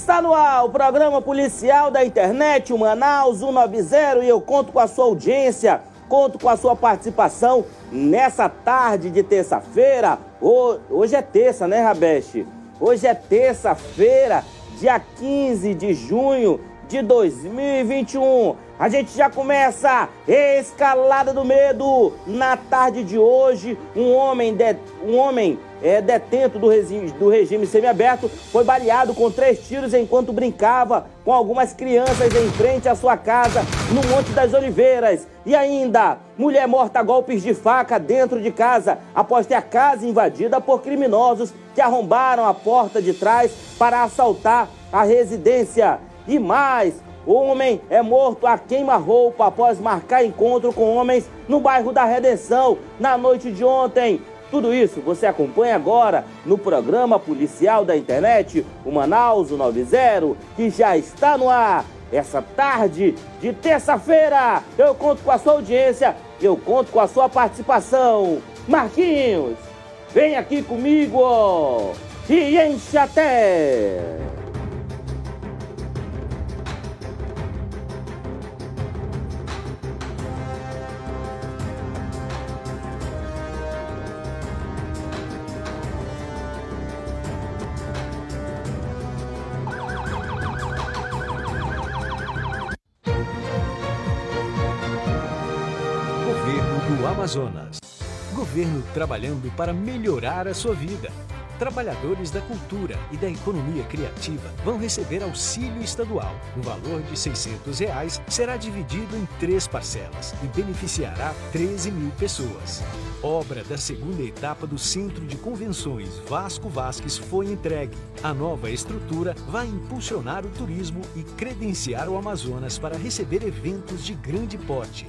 Está no ar o programa policial da internet, o Manaus 190, e eu conto com a sua audiência, conto com a sua participação nessa tarde de terça-feira. Hoje é terça, né, Rabeste? Hoje é terça-feira, dia 15 de junho de 2021. A gente já começa escalada do medo. Na tarde de hoje, um homem, de, um homem é, detento do regime, do regime semiaberto foi baleado com três tiros enquanto brincava com algumas crianças em frente à sua casa no Monte das Oliveiras. E ainda, mulher morta a golpes de faca dentro de casa após ter a casa invadida por criminosos que arrombaram a porta de trás para assaltar a residência. E mais, homem é morto a queima-roupa após marcar encontro com homens no bairro da Redenção na noite de ontem. Tudo isso você acompanha agora no programa policial da internet, o Manaus 90, que já está no ar. Essa tarde de terça-feira, eu conto com a sua audiência, eu conto com a sua participação. Marquinhos, vem aqui comigo e enche até! Trabalhando para melhorar a sua vida. Trabalhadores da cultura e da economia criativa vão receber auxílio estadual. O valor de 600 reais será dividido em três parcelas e beneficiará 13 mil pessoas. Obra da segunda etapa do Centro de Convenções Vasco Vasques foi entregue. A nova estrutura vai impulsionar o turismo e credenciar o Amazonas para receber eventos de grande porte.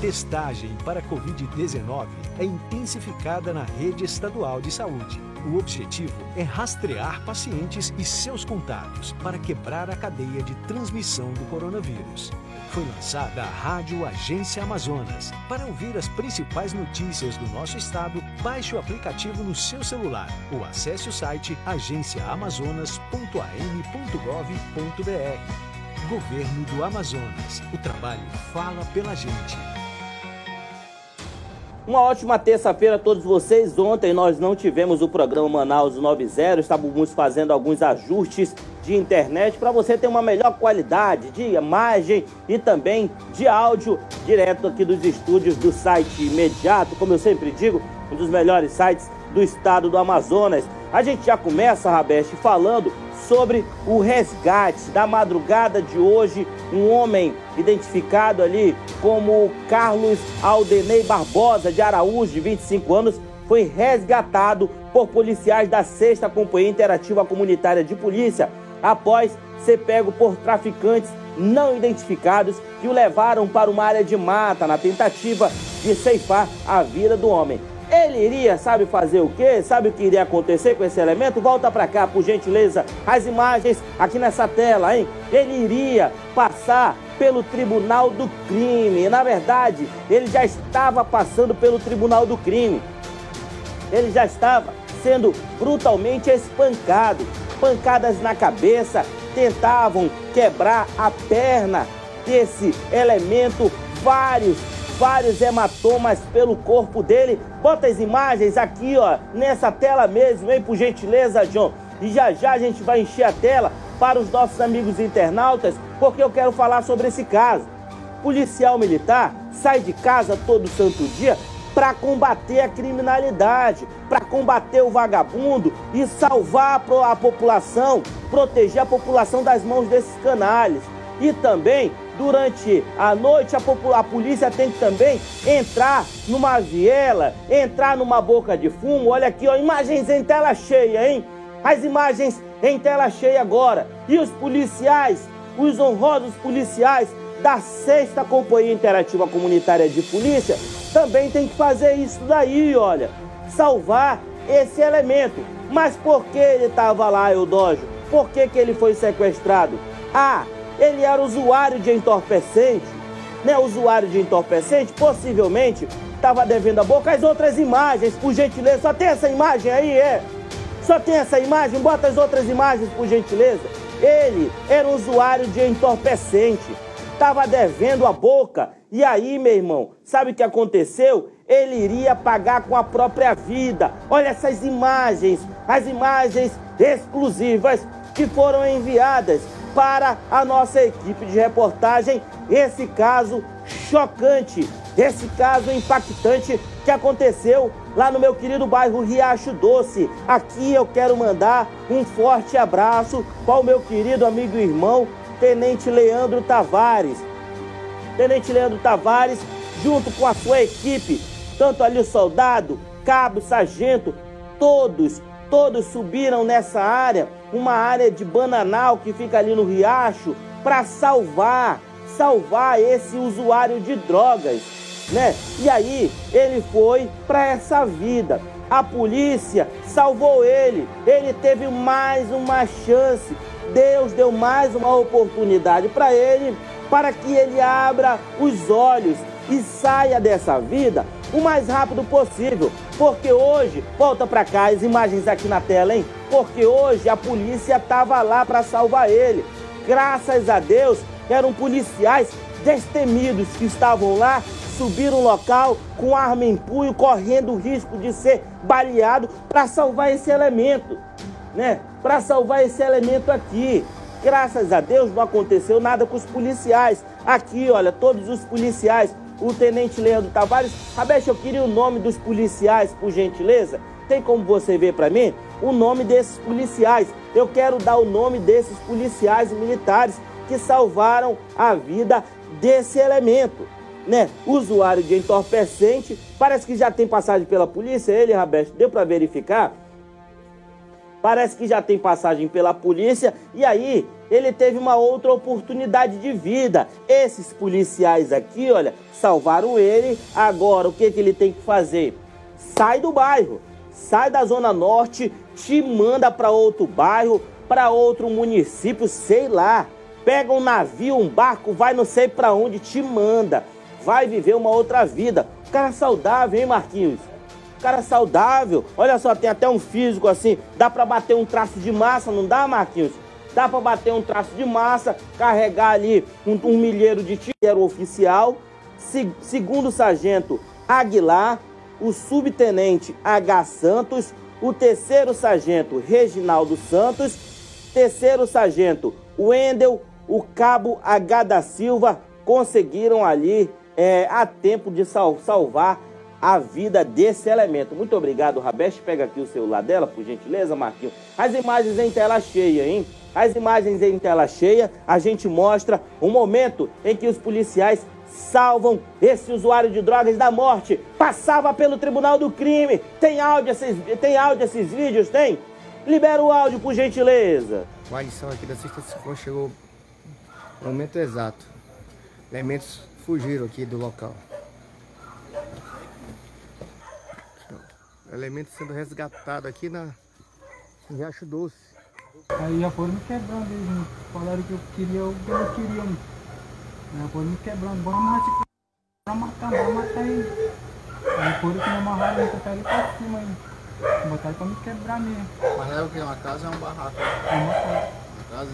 Testagem para Covid-19 é intensificada na rede estadual de saúde. O objetivo é rastrear pacientes e seus contatos para quebrar a cadeia de transmissão do coronavírus. Foi lançada a Rádio Agência Amazonas. Para ouvir as principais notícias do nosso estado, baixe o aplicativo no seu celular ou acesse o site agenciaamazonas.am.gov.br. Governo do Amazonas. O trabalho fala pela gente. Uma ótima terça-feira a todos vocês. Ontem nós não tivemos o programa Manaus 90, estávamos fazendo alguns ajustes de internet para você ter uma melhor qualidade de imagem e também de áudio direto aqui dos estúdios do site Imediato, como eu sempre digo, um dos melhores sites do estado do Amazonas. A gente já começa, Rabeste, falando sobre o resgate da madrugada de hoje. Um homem identificado ali como Carlos Aldenei Barbosa de Araújo, de 25 anos, foi resgatado por policiais da 6 Companhia Interativa Comunitária de Polícia após ser pego por traficantes não identificados que o levaram para uma área de mata na tentativa de ceifar a vida do homem. Ele iria, sabe fazer o quê? Sabe o que iria acontecer com esse elemento? Volta para cá, por gentileza, as imagens aqui nessa tela, hein? Ele iria passar pelo Tribunal do Crime. Na verdade, ele já estava passando pelo Tribunal do Crime. Ele já estava sendo brutalmente espancado. Pancadas na cabeça, tentavam quebrar a perna desse elemento, vários vários hematomas pelo corpo dele. Bota as imagens aqui, ó, nessa tela mesmo, hein, por gentileza, John. E já já a gente vai encher a tela para os nossos amigos internautas, porque eu quero falar sobre esse caso. Policial militar sai de casa todo santo dia para combater a criminalidade, para combater o vagabundo e salvar a população, proteger a população das mãos desses canalhas. E também durante a noite, a, a, polícia tem que também entrar numa viela, entrar numa boca de fumo. Olha aqui, ó, imagens em tela cheia, hein? As imagens em tela cheia agora. E os policiais, os honrosos policiais da sexta Companhia Interativa Comunitária de Polícia, também tem que fazer isso daí, olha. Salvar esse elemento. Mas por que ele estava lá, Eudógio? Por que, que ele foi sequestrado? Ah, ele era usuário de entorpecente, né? Usuário de entorpecente, possivelmente estava devendo a boca. As outras imagens, por gentileza, só tem essa imagem aí, é? Só tem essa imagem? Bota as outras imagens, por gentileza. Ele era usuário de entorpecente, estava devendo a boca. E aí, meu irmão, sabe o que aconteceu? Ele iria pagar com a própria vida. Olha essas imagens, as imagens exclusivas que foram enviadas para a nossa equipe de reportagem. Esse caso chocante, esse caso impactante que aconteceu lá no meu querido bairro Riacho Doce. Aqui eu quero mandar um forte abraço para o meu querido amigo e irmão, Tenente Leandro Tavares. Tenente Leandro Tavares, junto com a sua equipe, tanto ali o soldado, cabo, sargento, todos, todos subiram nessa área, uma área de bananal que fica ali no riacho, para salvar, salvar esse usuário de drogas né? E aí ele foi para essa vida. A polícia salvou ele. Ele teve mais uma chance. Deus deu mais uma oportunidade para ele, para que ele abra os olhos e saia dessa vida o mais rápido possível. Porque hoje, volta para cá as imagens aqui na tela, hein? Porque hoje a polícia estava lá para salvar ele. Graças a Deus, eram policiais destemidos que estavam lá subir um local com arma em punho, correndo o risco de ser baleado para salvar esse elemento, né? Para salvar esse elemento aqui. Graças a Deus não aconteceu nada com os policiais. Aqui, olha, todos os policiais, o tenente Leandro Tavares. Rabesh, eu queria o nome dos policiais, por gentileza. Tem como você ver para mim o nome desses policiais? Eu quero dar o nome desses policiais militares que salvaram a vida desse elemento né, usuário de entorpecente, parece que já tem passagem pela polícia, ele, Rabesto, deu para verificar? Parece que já tem passagem pela polícia e aí ele teve uma outra oportunidade de vida. Esses policiais aqui, olha, salvaram ele. Agora, o que, que ele tem que fazer? Sai do bairro, sai da Zona Norte, te manda para outro bairro, para outro município, sei lá. Pega um navio, um barco, vai não sei para onde, te manda vai viver uma outra vida. Cara saudável, hein, Marquinhos? Cara saudável. Olha só, tem até um físico assim. Dá para bater um traço de massa, não dá, Marquinhos? Dá para bater um traço de massa, carregar ali um, um milheiro de tiro oficial. Se, segundo sargento Aguilar, o subtenente H. Santos, o terceiro sargento Reginaldo Santos, terceiro sargento Wendel, o cabo H. da Silva conseguiram ali é, há tempo de sal, salvar a vida desse elemento. Muito obrigado, Rabeste. Pega aqui o celular dela, por gentileza, Marquinhos. As imagens em tela cheia, hein? As imagens em tela cheia, a gente mostra o momento em que os policiais salvam esse usuário de drogas da morte. Passava pelo tribunal do crime. Tem áudio esses, tem áudio esses vídeos? Tem? Libera o áudio, por gentileza. A lição aqui da Sexta Ciclone chegou no momento exato. Elementos fugiram aqui do local. Elementos sendo resgatados aqui na Riacho Doce. Aí já foram me quebrando, eles falaram que eu queria o que eu não queria. Já foram me quebrando, bora matar, bora matar, bora matar ele. Aí foram que me amarraram e botaram ele pra cima aí. Botaram pra me quebrar mesmo. Mas é o que? Uma casa ou é um barraco? É uma casa. Uma casa?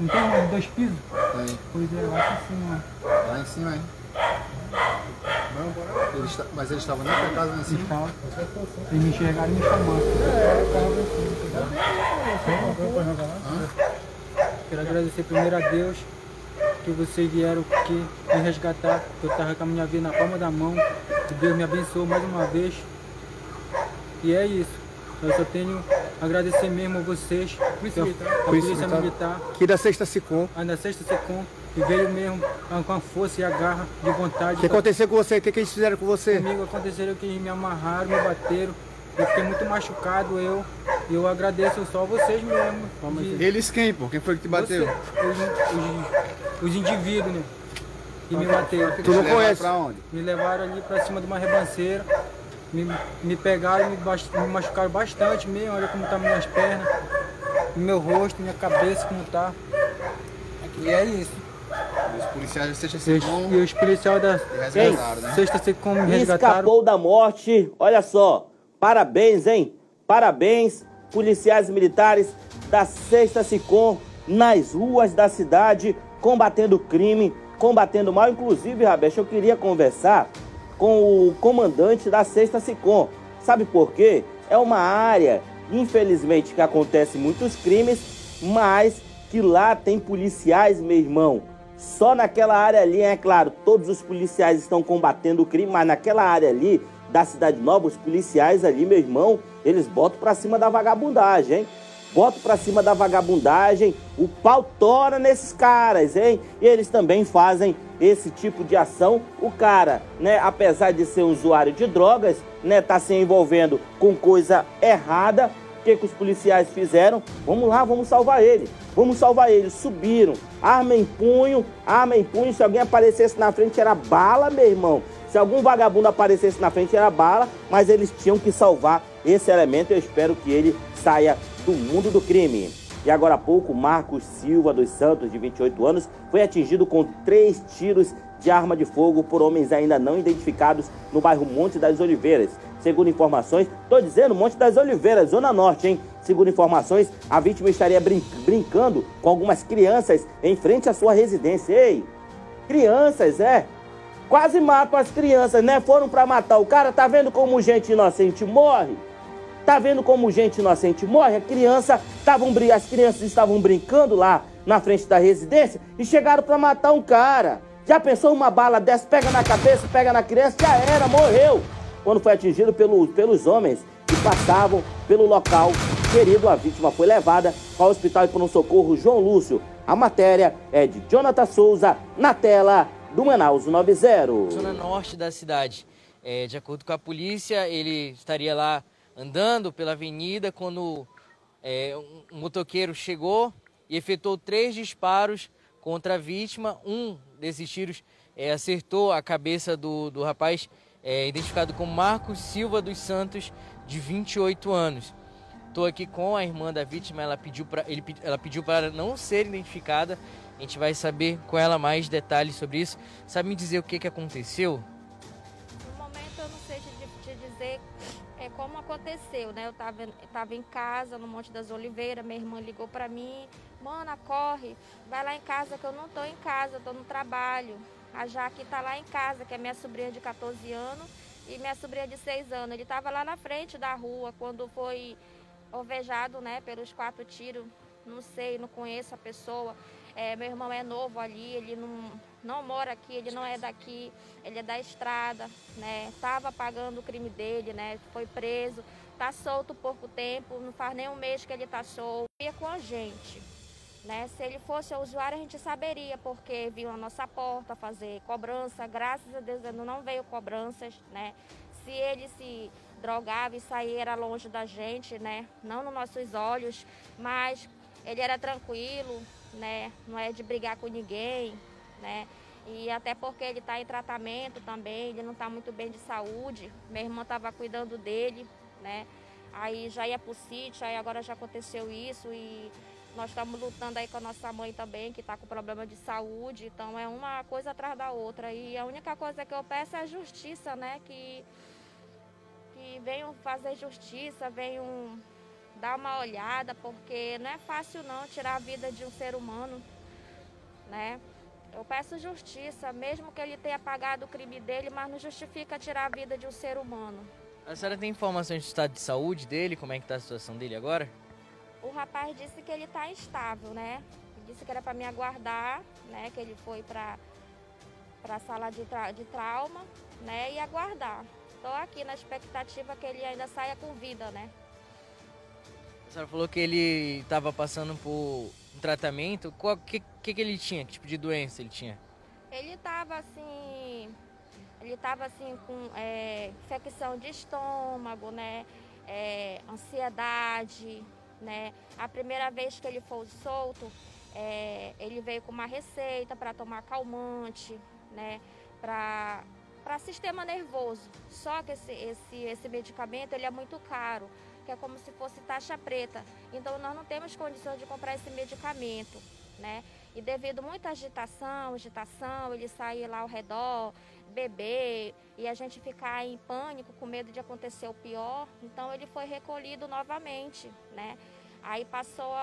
Não tem dois pisos? Tem. Pois é, lá em cima. Lá em cima, hein? Eles, mas eles estavam dentro da casa cima? Estavam. Eles me enxergaram e me chamaram. Quero agradecer primeiro a Deus que vocês vieram aqui me resgatar, que eu estava com a minha vida na palma da mão, que Deus me abençoou mais uma vez. E é isso. Eu só tenho a agradecer mesmo a vocês, a, a Polícia Militar, Aqui da Sexta Sicom. a da Sexta Secom, que veio mesmo com a força e a garra de vontade. O que aconteceu com você? O que, que eles fizeram com você? Comigo aconteceram que me amarraram, me bateram. Eu fiquei muito machucado, eu. E eu agradeço só a vocês mesmo. de- Eles quem, pô? Quem foi que te bateu? você, os, os- os indivíduos, né? Que me bateram. Tu não conhece? Pra onde? Me levaram ali pra cima de uma rebanceira. Me, me pegaram, me, me machucaram bastante mesmo. Olha como tá minhas pernas, meu rosto, minha cabeça, como tá. E é isso. Os policiais da Sexta E Secom e os policiais da né? Sexta Secom me resgataram. Escapou da morte. Olha só. Parabéns, hein? Parabéns, policiais militares da Sexta Sicom. nas ruas da cidade, combatendo crime, combatendo mal. Inclusive, Rabesh, eu queria conversar com o comandante da Sexta Sicom. Sabe por quê? É uma área, infelizmente, que acontece muitos crimes, mas que lá tem policiais, meu irmão. Só naquela área ali, é claro, todos os policiais estão combatendo o crime, mas naquela área ali da Cidade Nova, os policiais ali, meu irmão, eles botam pra cima da vagabundagem, hein? Botam pra cima da vagabundagem, o pau tora nesses caras, hein? E eles também fazem esse tipo de ação. O cara, né, apesar de ser um usuário de drogas, né, tá se envolvendo com coisa errada. Que, que os policiais fizeram? Vamos lá, vamos salvar ele. Vamos salvar ele. Subiram, arma em punho, arma em punho. Se alguém aparecesse na frente, era bala, meu irmão. Se algum vagabundo aparecesse na frente, era bala, mas eles tinham que salvar esse elemento. Eu espero que ele saia do mundo do crime. E agora há pouco, Marcos Silva dos Santos, de 28 anos, foi atingido com três tiros de arma de fogo por homens ainda não identificados no bairro Monte das Oliveiras. Segundo informações, tô dizendo Monte das Oliveiras, Zona Norte, hein? Segundo informações, a vítima estaria brin brincando com algumas crianças em frente à sua residência. Ei, crianças, é? Quase matam as crianças, né? Foram para matar o cara. Tá vendo como gente inocente morre? Tá vendo como gente inocente morre? A criança tavam, as crianças estavam brincando lá na frente da residência e chegaram para matar um cara. Já pensou uma bala dessa, pega na cabeça, pega na criança, já era, morreu. Quando foi atingido pelo, pelos homens que passavam pelo local, querido, a vítima foi levada ao hospital e por um socorro João Lúcio. A matéria é de Jonathan Souza, na tela do Manaus 90. Zona norte da cidade. É, de acordo com a polícia, ele estaria lá andando pela avenida quando é, um motoqueiro chegou e efetuou três disparos contra a vítima. Um desses tiros é, acertou a cabeça do, do rapaz, é, identificado como Marcos Silva dos Santos, de 28 anos. Estou aqui com a irmã da vítima, ela pediu para ele, ela pediu para não ser identificada a gente vai saber com ela mais detalhes sobre isso. Sabe me dizer o que, que aconteceu? Como aconteceu, né? Eu estava tava em casa, no Monte das Oliveiras, minha irmã ligou para mim, mana, corre, vai lá em casa que eu não estou em casa, estou no trabalho. A Jaque está lá em casa, que é minha sobrinha de 14 anos e minha sobrinha de 6 anos. Ele estava lá na frente da rua quando foi alvejado, né, pelos quatro tiros. Não sei, não conheço a pessoa. É, meu irmão é novo ali, ele não, não mora aqui, ele não é daqui, ele é da estrada, né? Estava pagando o crime dele, né? Foi preso, tá solto pouco tempo, não faz nem um mês que ele tá solto. Ia com a gente. Né? Se ele fosse usuário, a gente saberia, porque viu a nossa porta fazer cobrança. Graças a Deus não veio cobranças, né? Se ele se drogava e saía era longe da gente, né? Não nos nossos olhos, mas ele era tranquilo, né? Não é de brigar com ninguém, né? E até porque ele está em tratamento também, ele não está muito bem de saúde. Minha irmã estava cuidando dele, né? Aí já ia para o sítio, aí agora já aconteceu isso e nós estamos lutando aí com a nossa mãe também, que está com problema de saúde. Então é uma coisa atrás da outra. E a única coisa que eu peço é justiça, né? Que, que venham fazer justiça, venham dar uma olhada, porque não é fácil não tirar a vida de um ser humano, né? Eu peço justiça, mesmo que ele tenha pagado o crime dele, mas não justifica tirar a vida de um ser humano. A senhora tem informações do estado de saúde dele? Como é que está a situação dele agora? O rapaz disse que ele está instável, né? Ele disse que era para me aguardar, né? Que ele foi para para a sala de, tra de trauma, né? E aguardar. Estou aqui na expectativa que ele ainda saia com vida, né? A senhora falou que ele estava passando por um tratamento. O que, que, que ele tinha? Que tipo de doença ele tinha? Ele estava assim. Ele estava assim com é, infecção de estômago, né? É, ansiedade, né? A primeira vez que ele foi solto, é, ele veio com uma receita para tomar calmante, né? Para para sistema nervoso. Só que esse, esse, esse medicamento ele é muito caro que é como se fosse taxa preta. Então nós não temos condições de comprar esse medicamento, né? E devido muita agitação, agitação, ele sair lá ao redor, beber e a gente ficar em pânico, com medo de acontecer o pior, então ele foi recolhido novamente, né? Aí passou,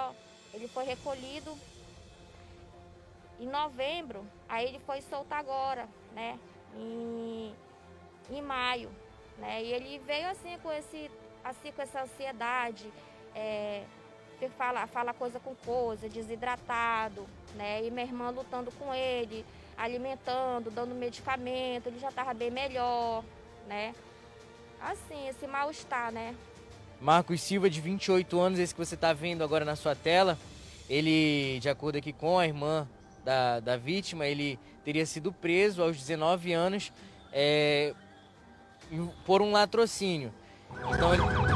ele foi recolhido Em novembro, aí ele foi solto agora, né? Em, em maio, né? E ele veio assim com esse, assim com essa ansiedade, é, fala, fala coisa com coisa, desidratado, né? E minha irmã lutando com ele, alimentando, dando medicamento, ele já estava bem melhor, né? Assim, esse mal-estar, né? Marcos Silva, de 28 anos, esse que você está vendo agora na sua tela, ele, de acordo aqui com a irmã da, da vítima, ele teria sido preso aos 19 anos é, por um latrocínio. Então ele...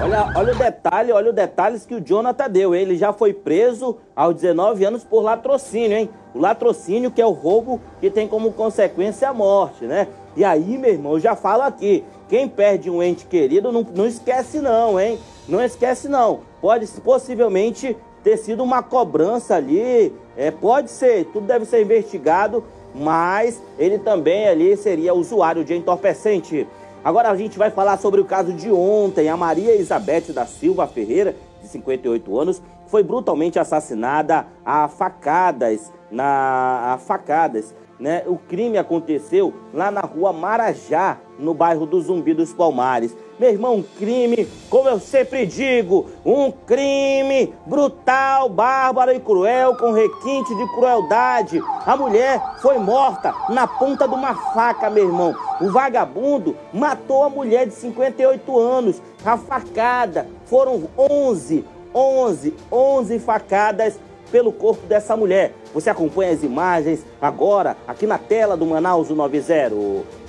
Olha, olha o detalhe, olha os detalhes que o Jonathan deu. Ele já foi preso aos 19 anos por latrocínio, hein? O latrocínio que é o roubo que tem como consequência a morte, né? E aí, meu irmão, eu já falo aqui, quem perde um ente querido não, não esquece não, hein? Não esquece não. Pode possivelmente ter sido uma cobrança ali, é, pode ser, tudo deve ser investigado, mas ele também ali seria usuário de entorpecente. Agora a gente vai falar sobre o caso de ontem. A Maria Isabete da Silva Ferreira, de 58 anos, foi brutalmente assassinada a facadas, na a facadas né? O crime aconteceu lá na rua Marajá, no bairro do Zumbi dos Palmares. Meu irmão, um crime, como eu sempre digo, um crime brutal, bárbaro e cruel, com requinte de crueldade. A mulher foi morta na ponta de uma faca, meu irmão. O vagabundo matou a mulher de 58 anos, a facada. Foram 11, 11, 11 facadas pelo corpo dessa mulher. Você acompanha as imagens agora aqui na tela do Manaus 90.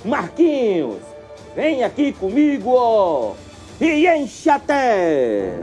Marquinhos, vem aqui comigo ó, e enche até.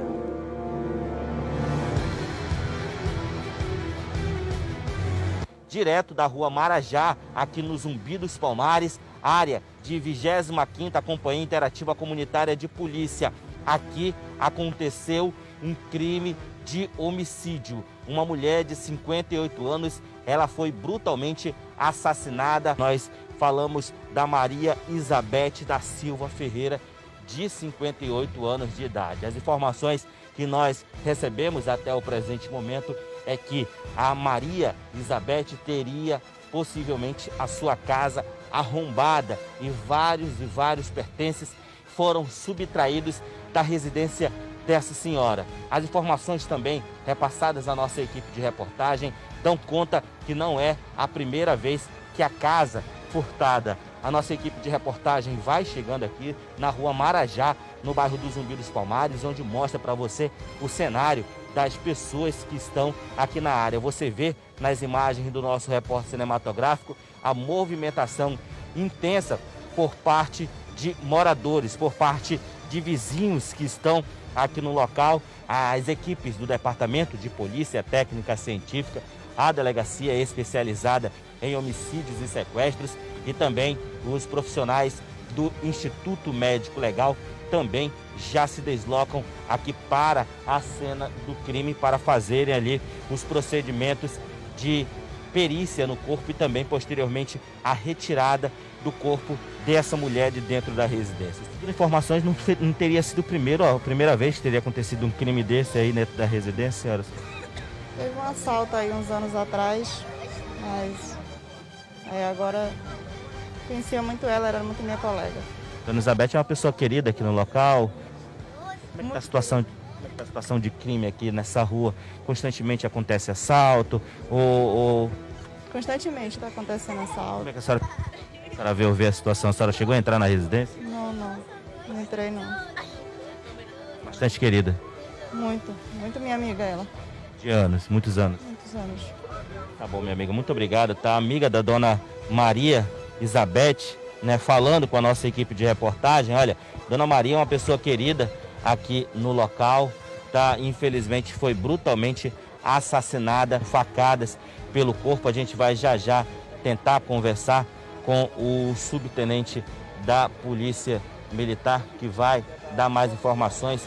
Direto da rua Marajá, aqui no Zumbi dos Palmares, área de 25ª Companhia Interativa Comunitária de Polícia. Aqui aconteceu um crime de homicídio. Uma mulher de 58 anos, ela foi brutalmente assassinada. Nós falamos da Maria Isabete da Silva Ferreira, de 58 anos de idade. As informações que nós recebemos até o presente momento é que a Maria Isabete teria possivelmente a sua casa arrombada e vários e vários pertences foram subtraídos da residência dessa senhora. As informações também repassadas à nossa equipe de reportagem dão conta que não é a primeira vez que a casa furtada. A nossa equipe de reportagem vai chegando aqui na rua Marajá, no bairro do Zumbi dos Palmares, onde mostra para você o cenário das pessoas que estão aqui na área. Você vê nas imagens do nosso repórter cinematográfico a movimentação intensa por parte de moradores, por parte de vizinhos que estão aqui no local, as equipes do Departamento de Polícia Técnica Científica, a delegacia especializada em homicídios e sequestros e também os profissionais do Instituto Médico Legal também já se deslocam aqui para a cena do crime para fazerem ali os procedimentos de perícia no corpo e também posteriormente a retirada do corpo dessa mulher de dentro da residência. Segundo informações, não, não teria sido primeiro, ó, a primeira vez que teria acontecido um crime desse aí dentro da residência, senhoras? Teve um assalto aí uns anos atrás, mas aí agora conhecia muito ela, era muito minha colega. Dona Elizabeth é uma pessoa querida aqui no local. Como é que tá a situação, como é que tá a situação de crime aqui nessa rua? Constantemente acontece assalto ou... ou... Constantemente está acontecendo assalto. Como é que a senhora a senhora veio ver a situação, a senhora chegou a entrar na residência? Não, não. Não entrei não. Bastante querida. Muito, muito minha amiga ela. De anos, muitos anos. Muitos anos. Tá bom, minha amiga, muito obrigado. Tá amiga da dona Maria Isabete, né, falando com a nossa equipe de reportagem. Olha, dona Maria é uma pessoa querida aqui no local, tá? Infelizmente foi brutalmente assassinada, facadas pelo corpo. A gente vai já já tentar conversar com o subtenente da Polícia Militar, que vai dar mais informações.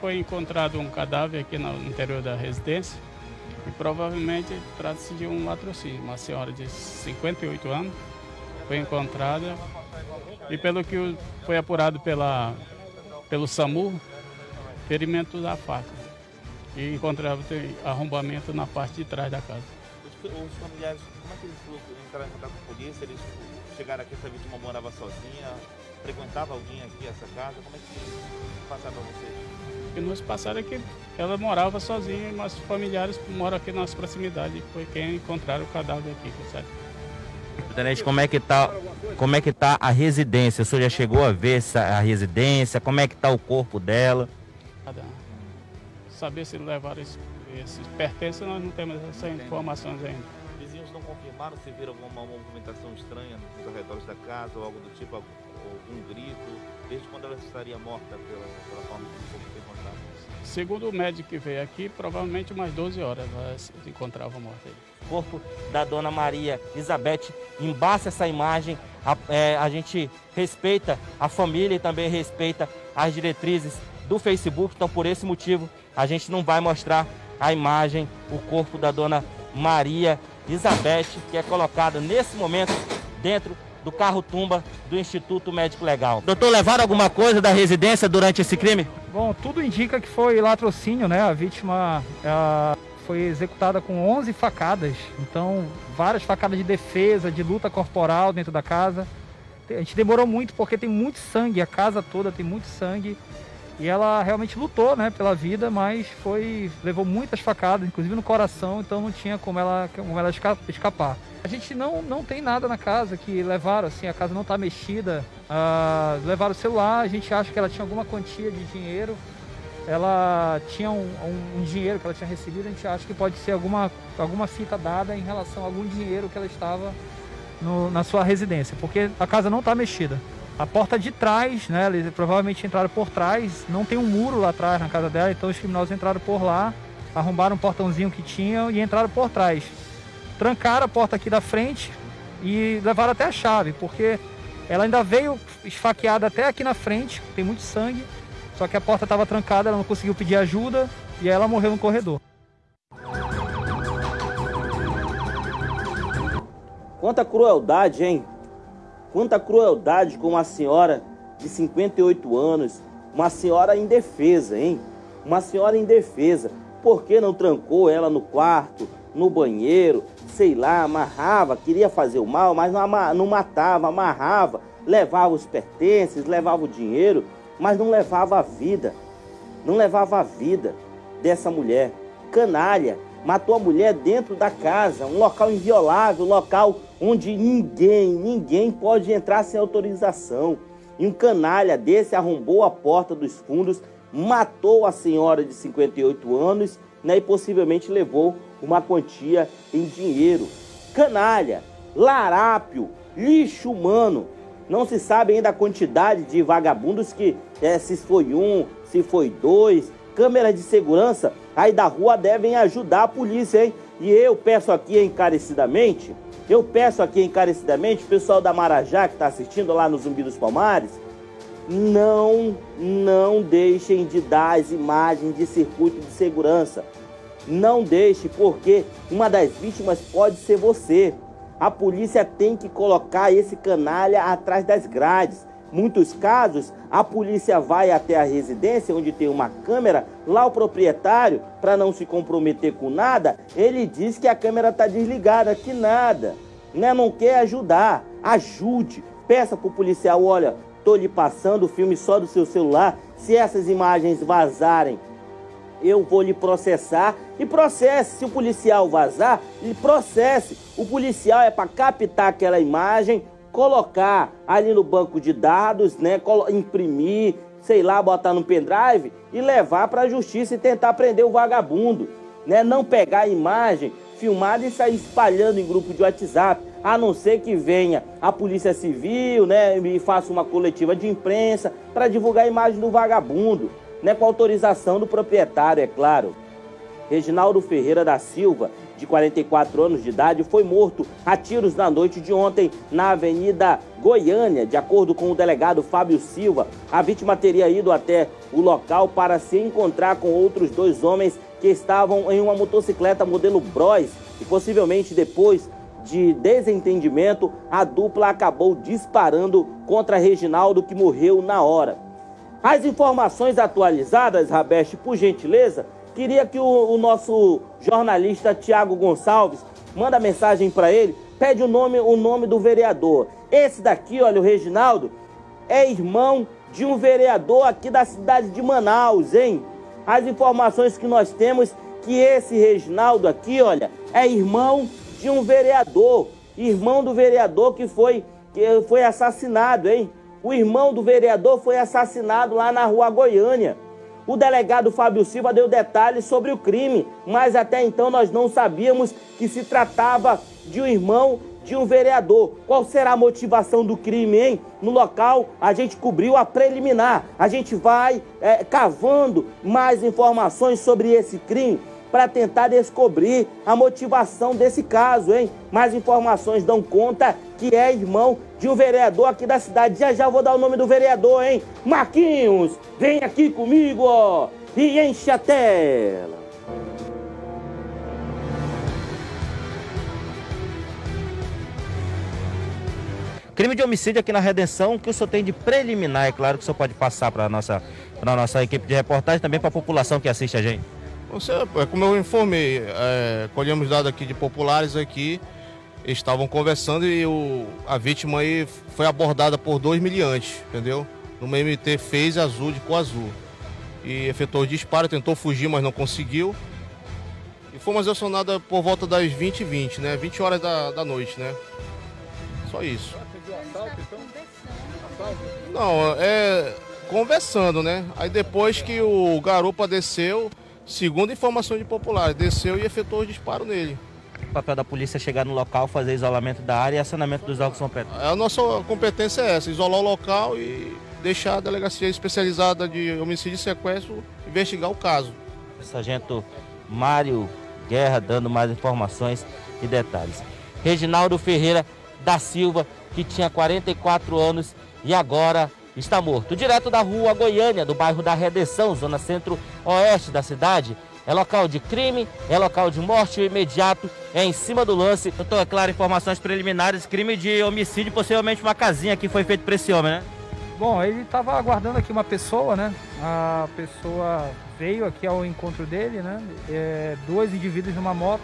Foi encontrado um cadáver aqui no interior da residência e provavelmente trata-se de um latrocínio. Uma senhora de 58 anos foi encontrada e pelo que foi apurado pela, pelo SAMU, ferimento da faca. e encontrava tem arrombamento na parte de trás da casa. Os, os familiares, como é que eles entraram em contato com a polícia? Eles chegaram aqui, essa vítima morava sozinha, frequentava alguém aqui essa casa? Como é que passaram para vocês? Que nos passaram é que ela morava sozinha, mas familiares moram aqui nas proximidades. Foi quem encontraram o cadáver aqui, sabe? Tenente, como é que tá, como é que tá a residência? O senhor já chegou a ver essa, a residência? Como é que tá o corpo dela? Nada. Saber se levaram esses, esses pertences, nós não temos essas informações ainda. Vizinhos não confirmaram se viram alguma movimentação estranha nos arredores da casa ou algo do tipo, algum grito, desde quando ela estaria morta pela, pela forma que o corpo foi encontrado? Segundo o médico que veio aqui, provavelmente umas 12 horas ela se encontrava morta aí corpo da dona Maria Elizabeth. Embaça essa imagem, a, é, a gente respeita a família e também respeita as diretrizes do Facebook, então por esse motivo a gente não vai mostrar a imagem, o corpo da dona Maria Elizabeth, que é colocada nesse momento dentro do carro-tumba do Instituto Médico Legal. Doutor, levaram alguma coisa da residência durante esse crime? Bom, tudo indica que foi latrocínio, né? A vítima a foi executada com 11 facadas, então várias facadas de defesa, de luta corporal dentro da casa. A gente demorou muito porque tem muito sangue, a casa toda tem muito sangue. E ela realmente lutou, né, pela vida, mas foi levou muitas facadas, inclusive no coração, então não tinha como ela, como ela escapar. A gente não, não tem nada na casa que levaram, assim, a casa não está mexida. Uh, levaram o celular, a gente acha que ela tinha alguma quantia de dinheiro, ela tinha um, um, um, dinheiro que ela tinha recebido, a gente acha que pode ser alguma, alguma fita dada em relação a algum dinheiro que ela estava no, na sua residência, porque a casa não está mexida. A porta de trás, né, eles provavelmente entraram por trás, não tem um muro lá atrás na casa dela, então os criminosos entraram por lá, arrombaram um portãozinho que tinham e entraram por trás. Trancaram a porta aqui da frente e levaram até a chave, porque ela ainda veio esfaqueada até aqui na frente, tem muito sangue, só que a porta estava trancada, ela não conseguiu pedir ajuda e aí ela morreu no corredor. Quanta crueldade, hein? Quanta crueldade com uma senhora de 58 anos, uma senhora indefesa, hein? Uma senhora indefesa. Por que não trancou ela no quarto, no banheiro, sei lá, amarrava, queria fazer o mal, mas não, não matava, amarrava, levava os pertences, levava o dinheiro mas não levava a vida. Não levava a vida dessa mulher. Canalha, matou a mulher dentro da casa, um local inviolável, um local onde ninguém, ninguém pode entrar sem autorização. E um canalha desse arrombou a porta dos fundos, matou a senhora de 58 anos né, e possivelmente levou uma quantia em dinheiro. Canalha, larápio, lixo humano. Não se sabe ainda a quantidade de vagabundos que, é, se foi um, se foi dois. Câmeras de segurança aí da rua devem ajudar a polícia, hein? E eu peço aqui encarecidamente, eu peço aqui encarecidamente, o pessoal da Marajá que está assistindo lá no Zumbi dos Palmares, não, não deixem de dar as imagens de circuito de segurança. Não deixe, porque uma das vítimas pode ser você. A polícia tem que colocar esse canalha atrás das grades. Muitos casos, a polícia vai até a residência onde tem uma câmera, lá o proprietário, para não se comprometer com nada, ele diz que a câmera está desligada, que nada, né? não quer ajudar. Ajude, peça para o policial, olha, estou lhe passando o filme só do seu celular, se essas imagens vazarem, eu vou lhe processar e processe. Se o policial vazar, ele processe. O policial é para captar aquela imagem, colocar ali no banco de dados, né, imprimir, sei lá, botar no pendrive e levar para a justiça e tentar prender o vagabundo, né? Não pegar a imagem filmada e sair espalhando em grupo de WhatsApp, a não ser que venha a Polícia Civil, né, e faça uma coletiva de imprensa para divulgar a imagem do vagabundo né, com autorização do proprietário, é claro. Reginaldo Ferreira da Silva, de 44 anos de idade, foi morto a tiros na noite de ontem na Avenida Goiânia. De acordo com o delegado Fábio Silva, a vítima teria ido até o local para se encontrar com outros dois homens que estavam em uma motocicleta modelo Bros e possivelmente depois de desentendimento, a dupla acabou disparando contra Reginaldo, que morreu na hora. As informações atualizadas, Rabeste, por gentileza, Queria que o, o nosso jornalista Tiago Gonçalves manda mensagem para ele, pede o nome, o nome do vereador. Esse daqui, olha, o Reginaldo, é irmão de um vereador aqui da cidade de Manaus, hein? As informações que nós temos que esse Reginaldo aqui, olha, é irmão de um vereador, irmão do vereador que foi que foi assassinado, hein? O irmão do vereador foi assassinado lá na rua Goiânia. O delegado Fábio Silva deu detalhes sobre o crime, mas até então nós não sabíamos que se tratava de um irmão de um vereador. Qual será a motivação do crime, hein? No local, a gente cobriu a preliminar. A gente vai é, cavando mais informações sobre esse crime para tentar descobrir a motivação desse caso, hein? Mais informações dão conta que é irmão de um vereador aqui da cidade. Já já vou dar o nome do vereador, hein? Marquinhos, vem aqui comigo, ó, e enche a tela. Crime de homicídio aqui na Redenção, que o senhor tem de preliminar, é claro que o senhor pode passar para a nossa, nossa equipe de reportagem, também para a população que assiste a gente. Você, é, como eu informei, é, colhemos dados aqui de populares aqui, estavam conversando e o, a vítima aí foi abordada por dois miliantes, entendeu? Numa MT fez azul de cor azul. E efetuou o disparo, tentou fugir, mas não conseguiu. E fomos acionados por volta das 20 e 20, né? 20 horas da, da noite, né? Só isso. Não, é conversando, né? Aí depois que o garupa desceu, Segundo informação de populares, desceu e efetuou o disparo nele. O papel da polícia é chegar no local, fazer isolamento da área e acionamento dos órgãos competentes. A nossa competência é essa, isolar o local e deixar a delegacia especializada de homicídio e sequestro investigar o caso. Sargento Mário Guerra dando mais informações e detalhes. Reginaldo Ferreira da Silva, que tinha 44 anos e agora está morto. Direto da rua Goiânia, do bairro da Redenção, zona centro-oeste da cidade. É local de crime, é local de morte imediato, é em cima do lance. Doutor, é claro, informações preliminares, crime de homicídio, possivelmente uma casinha que foi feito para esse homem, né? Bom, ele estava aguardando aqui uma pessoa, né? A pessoa veio aqui ao encontro dele, né? É, dois indivíduos numa moto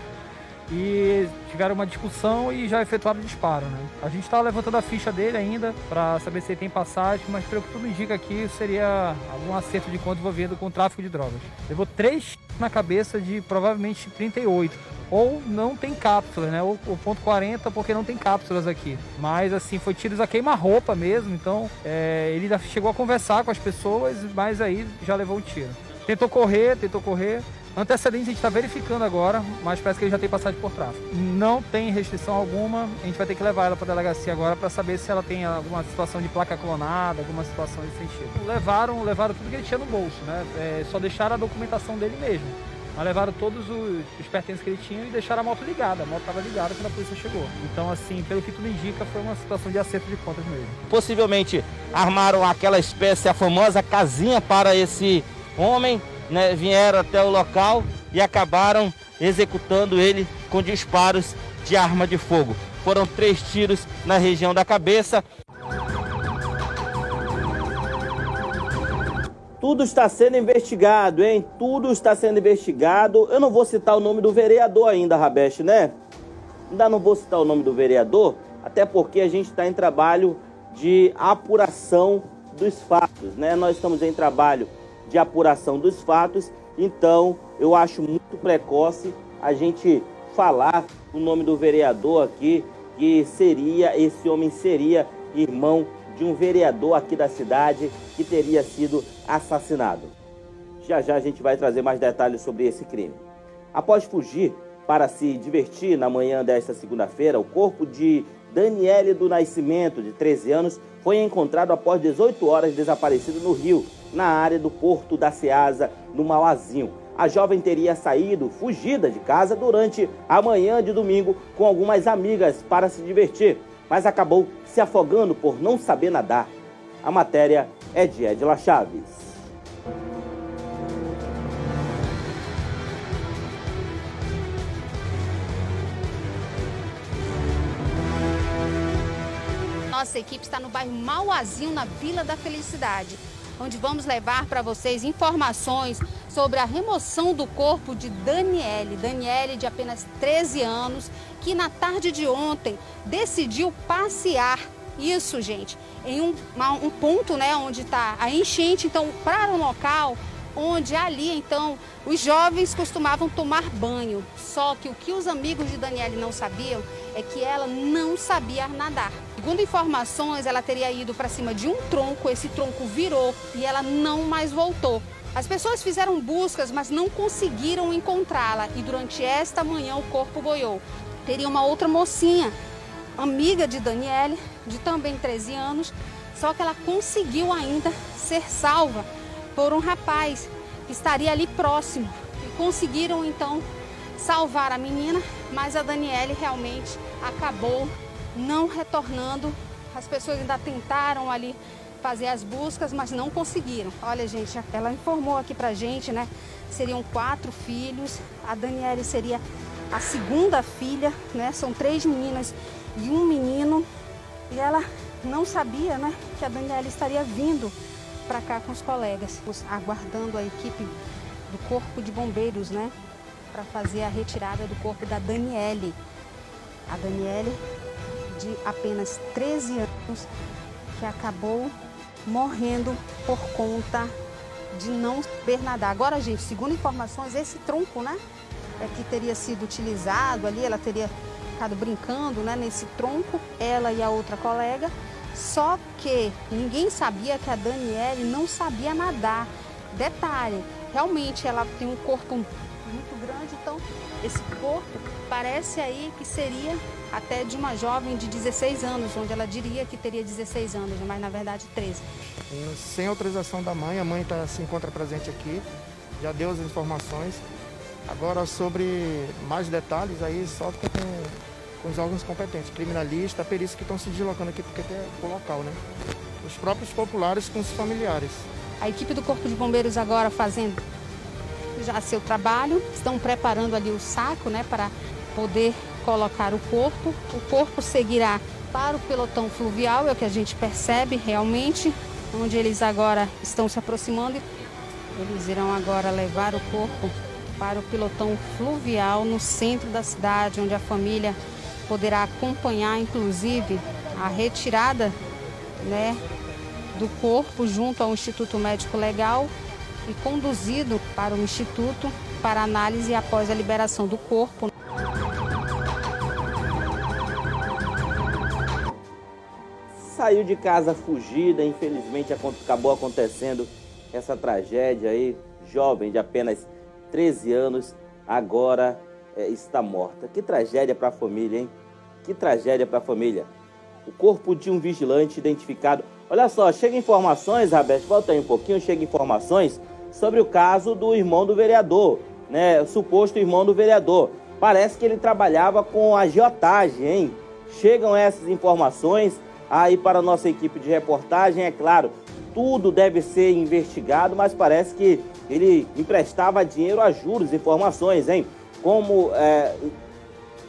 e tiveram uma discussão e já efetuaram o disparo. Né? A gente está levantando a ficha dele ainda para saber se ele tem passagem, mas pelo que tudo indica aqui seria algum acerto de conta envolvido com tráfico de drogas. Levou três na cabeça de provavelmente 38. Ou não tem cápsulas, né? Ou ponto 40 porque não tem cápsulas aqui. Mas assim, foi tiros a queima-roupa mesmo. Então é, ele chegou a conversar com as pessoas, mas aí já levou um tiro. Tentou correr, tentou correr, Antecedentes a gente está verificando agora, mas parece que ele já tem passagem por tráfico. Não tem restrição alguma, a gente vai ter que levar ela para a delegacia agora para saber se ela tem alguma situação de placa clonada, alguma situação nesse sentido. Levaram, levaram tudo que ele tinha no bolso, né? É, só deixaram a documentação dele mesmo. Mas levaram todos os, os pertences que ele tinha e deixaram a moto ligada. A moto estava ligada quando a polícia chegou. Então, assim, pelo que tudo indica, foi uma situação de acerto de contas mesmo. Possivelmente armaram aquela espécie, a famosa casinha para esse homem né, vieram até o local e acabaram executando ele com disparos de arma de fogo. Foram três tiros na região da cabeça. Tudo está sendo investigado, hein? Tudo está sendo investigado. Eu não vou citar o nome do vereador ainda, Rabeste, né? Ainda não vou citar o nome do vereador, até porque a gente está em trabalho de apuração dos fatos, né? Nós estamos em trabalho de apuração dos fatos. Então, eu acho muito precoce a gente falar o nome do vereador aqui, que seria, esse homem seria irmão de um vereador aqui da cidade que teria sido assassinado. Já já a gente vai trazer mais detalhes sobre esse crime. Após fugir para se divertir na manhã desta segunda-feira, o corpo de Daniele do Nascimento, de 13 anos, foi encontrado após 18 horas desaparecido no rio, na área do Porto da Ceasa, no Mauazinho. A jovem teria saído fugida de casa durante a manhã de domingo com algumas amigas para se divertir, mas acabou se afogando por não saber nadar. A matéria é de Edila Chaves. Nossa equipe está no bairro Mauazinho, na Vila da Felicidade onde vamos levar para vocês informações sobre a remoção do corpo de Daniele. Daniele, de apenas 13 anos, que na tarde de ontem decidiu passear. Isso, gente, em um, um ponto né, onde está a enchente. Então, para o local onde ali então os jovens costumavam tomar banho. Só que o que os amigos de Daniele não sabiam é que ela não sabia nadar. Segundo informações, ela teria ido para cima de um tronco, esse tronco virou e ela não mais voltou. As pessoas fizeram buscas, mas não conseguiram encontrá-la e durante esta manhã o corpo boiou. Teria uma outra mocinha, amiga de Daniele, de também 13 anos, só que ela conseguiu ainda ser salva por um rapaz que estaria ali próximo. E conseguiram então salvar a menina, mas a Daniele realmente acabou não retornando. As pessoas ainda tentaram ali fazer as buscas, mas não conseguiram. Olha, gente, ela informou aqui pra gente, né? Seriam quatro filhos. A Daniele seria a segunda filha, né? São três meninas e um menino. E ela não sabia, né, que a Daniela estaria vindo para cá com os colegas, aguardando a equipe do Corpo de Bombeiros, né, para fazer a retirada do corpo da Daniele. A Daniele, de apenas 13 anos, que acabou morrendo por conta de não saber nadar. Agora, gente, segundo informações, esse tronco, né, é que teria sido utilizado ali, ela teria ficado brincando, né, nesse tronco, ela e a outra colega. Só que ninguém sabia que a Daniele não sabia nadar. Detalhe, realmente ela tem um corpo muito grande, então esse corpo parece aí que seria até de uma jovem de 16 anos, onde ela diria que teria 16 anos, mas na verdade 13. Sem autorização da mãe, a mãe tá, se encontra presente aqui, já deu as informações. Agora sobre mais detalhes aí só com, com os órgãos competentes, criminalista, perícia que estão se deslocando aqui porque é o local, né? Os próprios populares com os familiares. A equipe do Corpo de Bombeiros agora fazendo já seu trabalho, estão preparando ali o saco, né, para poder colocar o corpo. O corpo seguirá para o pelotão fluvial, é o que a gente percebe realmente, onde eles agora estão se aproximando. Eles irão agora levar o corpo para o pelotão fluvial no centro da cidade, onde a família poderá acompanhar, inclusive, a retirada né, do corpo junto ao Instituto Médico Legal e conduzido para o Instituto para análise após a liberação do corpo. Saiu de casa fugida, infelizmente acabou acontecendo essa tragédia aí, jovem de apenas 13 anos, agora é, está morta. Que tragédia para a família, hein? Que tragédia para a família. O corpo de um vigilante identificado. Olha só, chega informações, Roberto, volta aí um pouquinho, chega informações sobre o caso do irmão do vereador, né? Suposto irmão do vereador. Parece que ele trabalhava com agiotagem, hein? Chegam essas informações aí para a nossa equipe de reportagem, é claro, tudo deve ser investigado, mas parece que ele emprestava dinheiro a juros, informações, hein? Como é,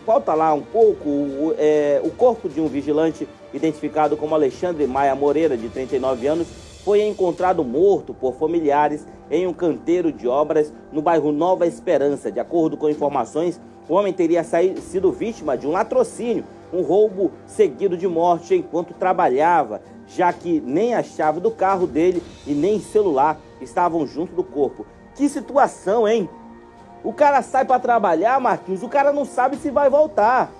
falta lá um pouco o, é, o corpo de um vigilante identificado como Alexandre Maia Moreira, de 39 anos, foi encontrado morto por familiares em um canteiro de obras no bairro Nova Esperança. De acordo com informações, o homem teria saído, sido vítima de um latrocínio, um roubo seguido de morte enquanto trabalhava, já que nem a chave do carro dele e nem celular estavam junto do corpo. Que situação, hein? O cara sai para trabalhar, Marquinhos, o cara não sabe se vai voltar.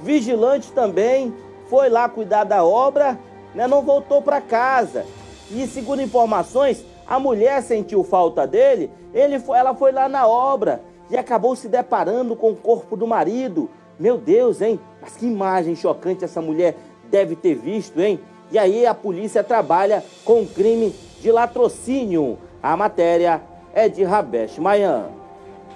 Vigilante também foi lá cuidar da obra, né, não voltou para casa. E segundo informações, a mulher sentiu falta dele, ele ela foi lá na obra e acabou se deparando com o corpo do marido. Meu Deus, hein? Mas que imagem chocante essa mulher deve ter visto, hein? E aí a polícia trabalha com crime de latrocínio. A matéria é de Rabesh Mayan.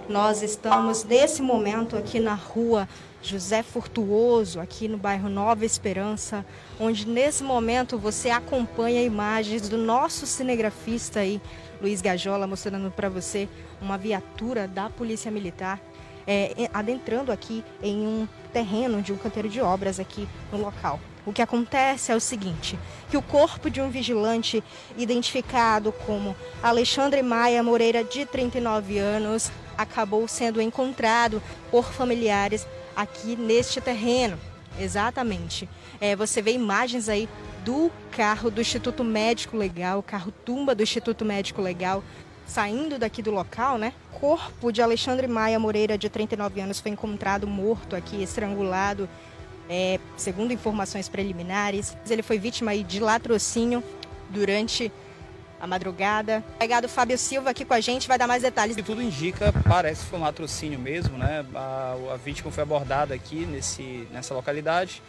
Nós estamos nesse momento aqui na rua José Furtuoso, aqui no bairro Nova Esperança, onde nesse momento você acompanha imagens do nosso cinegrafista aí, Luiz Gajola, mostrando para você uma viatura da Polícia Militar. é, adentrando aqui em um terreno de um canteiro de obras aqui no local. O que acontece é o seguinte, que o corpo de um vigilante identificado como Alexandre Maia Moreira, de 39 anos, acabou sendo encontrado por familiares aqui neste terreno. Exatamente. É, você vê imagens aí do carro do Instituto Médico Legal, carro tumba do Instituto Médico Legal, saindo daqui do local, né? Corpo de Alexandre Maia Moreira, de 39 anos, foi encontrado morto aqui, estrangulado, é, segundo informações preliminares. Ele foi vítima aí de latrocínio durante a madrugada. O delegado Fábio Silva aqui com a gente vai dar mais detalhes. Que tudo indica, parece que foi um latrocínio mesmo, né? A, a vítima foi abordada aqui nesse, nessa localidade.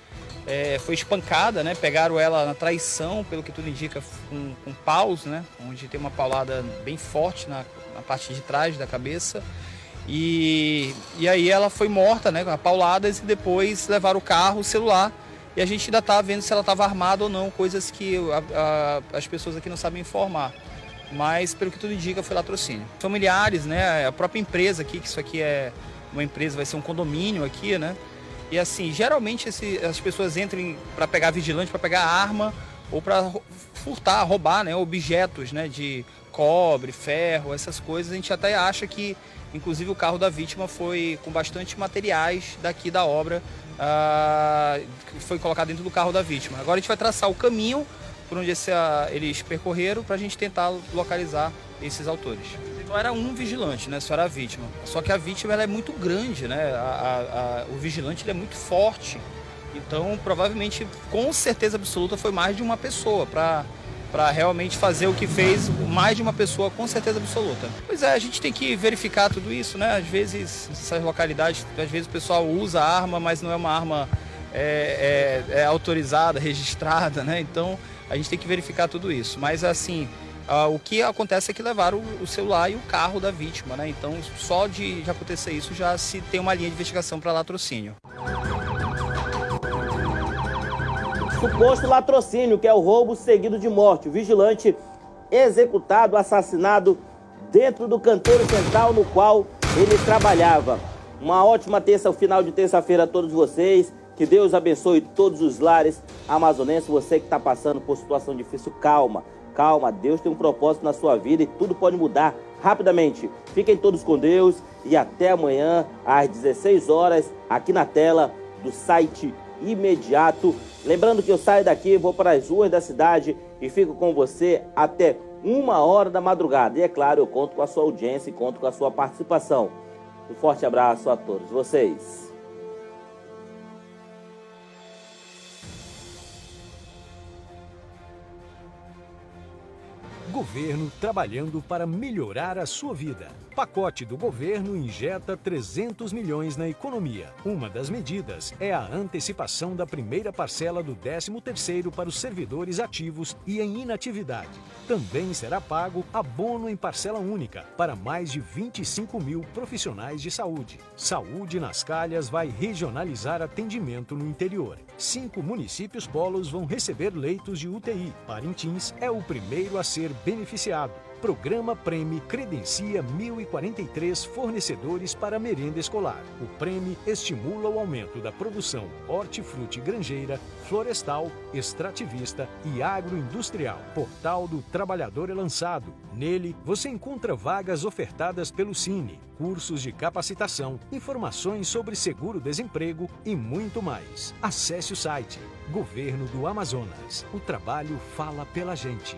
É, foi espancada, né? Pegaram ela na traição, pelo que tudo indica, com, com paus, né? Onde tem uma paulada bem forte na, na parte de trás da cabeça. E, e aí ela foi morta, né? Com pauladas e depois levaram o carro, o celular e a gente ainda está vendo se ela estava armada ou não, coisas que a, a, as pessoas aqui não sabem informar. Mas, pelo que tudo indica, foi latrocínio. Familiares, né? A própria empresa aqui, que isso aqui é uma empresa, vai ser um condomínio aqui, né? E assim, geralmente esse, as pessoas entram para pegar vigilante, para pegar arma ou para furtar, roubar né, objetos né, de cobre, ferro, essas coisas. A gente até acha que, inclusive, o carro da vítima foi com bastante materiais daqui da obra uh, foi colocado dentro do carro da vítima. Agora a gente vai traçar o caminho por onde esse, uh, eles percorreram para a gente tentar localizar esses autores. Então era um vigilante, né? Só era a vítima. Só que a vítima ela é muito grande, né? A, a, o vigilante ele é muito forte. Então provavelmente, com certeza absoluta, foi mais de uma pessoa para para realmente fazer o que fez mais de uma pessoa com certeza absoluta. Pois é, a gente tem que verificar tudo isso, né? Às vezes, essas localidades, às vezes o pessoal usa arma, mas não é uma arma é, é, é autorizada, registrada, né? Então a gente tem que verificar tudo isso. Mas assim, o que acontece é que levaram o celular e o carro da vítima, né? Então só de, de acontecer isso já se tem uma linha de investigação para latrocínio. Suposto latrocínio, que é o roubo seguido de morte. O vigilante executado, assassinado dentro do canteiro central no qual ele trabalhava. Uma ótima terça, final de terça-feira a todos vocês. Que Deus abençoe todos os lares amazonenses. Você que está passando por situação difícil, calma, calma. Deus tem um propósito na sua vida e tudo pode mudar rapidamente. Fiquem todos com Deus e até amanhã às 16 horas aqui na tela do site imediato. Lembrando que eu saio daqui, vou para as ruas da cidade e fico com você até uma hora da madrugada. E é claro, eu conto com a sua audiência e conto com a sua participação. Um forte abraço a todos vocês. Governo trabalhando para melhorar a sua vida. Pacote do governo injeta 300 milhões na economia. Uma das medidas é a antecipação da primeira parcela do 13º para os servidores ativos e em inatividade. Também será pago abono em parcela única para mais de 25 mil profissionais de saúde. Saúde nas Calhas vai regionalizar atendimento no interior. Cinco municípios polos vão receber leitos de UTI. Parintins é o primeiro a ser beneficiado. Programa Prêmio credencia 1.043 fornecedores para merenda escolar. O prêmio estimula o aumento da produção hortifruti granjeira, florestal, extrativista e agroindustrial. Portal do Trabalhador é lançado. Nele, você encontra vagas ofertadas pelo Cine, cursos de capacitação, informações sobre seguro-desemprego e muito mais. Acesse o site Governo do Amazonas. O trabalho fala pela gente.